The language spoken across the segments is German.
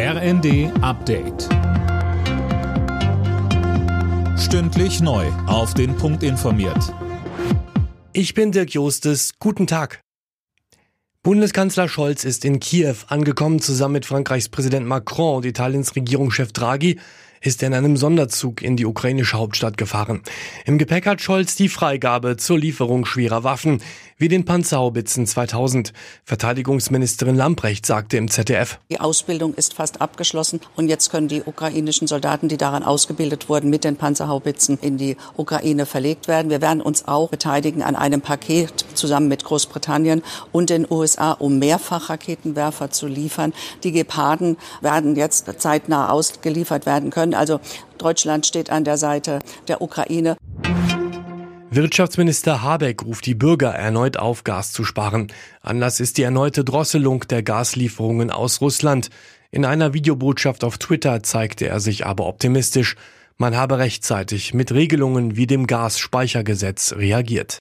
RND Update. Stündlich neu. Auf den Punkt informiert. Ich bin Dirk Jostes. Guten Tag. Bundeskanzler Scholz ist in Kiew angekommen. Zusammen mit Frankreichs Präsident Macron und Italiens Regierungschef Draghi ist er in einem Sonderzug in die ukrainische Hauptstadt gefahren. Im Gepäck hat Scholz die Freigabe zur Lieferung schwerer Waffen, wie den Panzerhaubitzen 2000. Verteidigungsministerin Lamprecht sagte im ZDF. Die Ausbildung ist fast abgeschlossen und jetzt können die ukrainischen Soldaten, die daran ausgebildet wurden, mit den Panzerhaubitzen in die Ukraine verlegt werden. Wir werden uns auch beteiligen an einem Paket zusammen mit Großbritannien und den USA, um Mehrfachraketenwerfer zu liefern. Die Geparden werden jetzt zeitnah ausgeliefert werden können. Also Deutschland steht an der Seite der Ukraine. Wirtschaftsminister Habeck ruft die Bürger erneut auf, Gas zu sparen. Anlass ist die erneute Drosselung der Gaslieferungen aus Russland. In einer Videobotschaft auf Twitter zeigte er sich aber optimistisch. Man habe rechtzeitig mit Regelungen wie dem Gasspeichergesetz reagiert.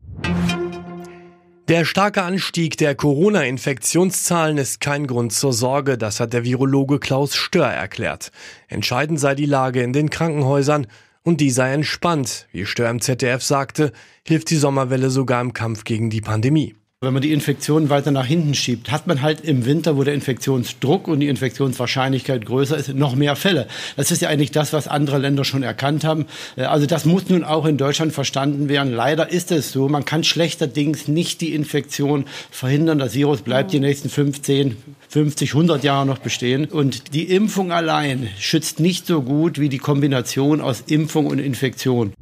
Der starke Anstieg der Corona-Infektionszahlen ist kein Grund zur Sorge, das hat der Virologe Klaus Stör erklärt. Entscheidend sei die Lage in den Krankenhäusern und die sei entspannt. Wie Stör im ZDF sagte, hilft die Sommerwelle sogar im Kampf gegen die Pandemie. Wenn man die Infektion weiter nach hinten schiebt, hat man halt im Winter, wo der Infektionsdruck und die Infektionswahrscheinlichkeit größer ist, noch mehr Fälle. Das ist ja eigentlich das, was andere Länder schon erkannt haben. Äh, also das muss nun auch in Deutschland verstanden werden. Leider ist es so, man kann schlechterdings nicht die Infektion verhindern. Das Virus bleibt die nächsten 15, 50, 100 Jahre noch bestehen. Und die Impfung allein schützt nicht so gut wie die Kombination aus Impfung und Infektion.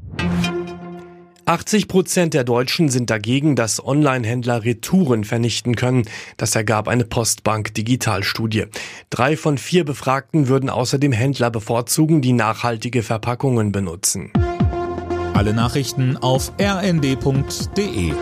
80 Prozent der Deutschen sind dagegen, dass Online-Händler Retouren vernichten können. Das ergab eine Postbank-Digitalstudie. Drei von vier Befragten würden außerdem Händler bevorzugen, die nachhaltige Verpackungen benutzen. Alle Nachrichten auf rnd.de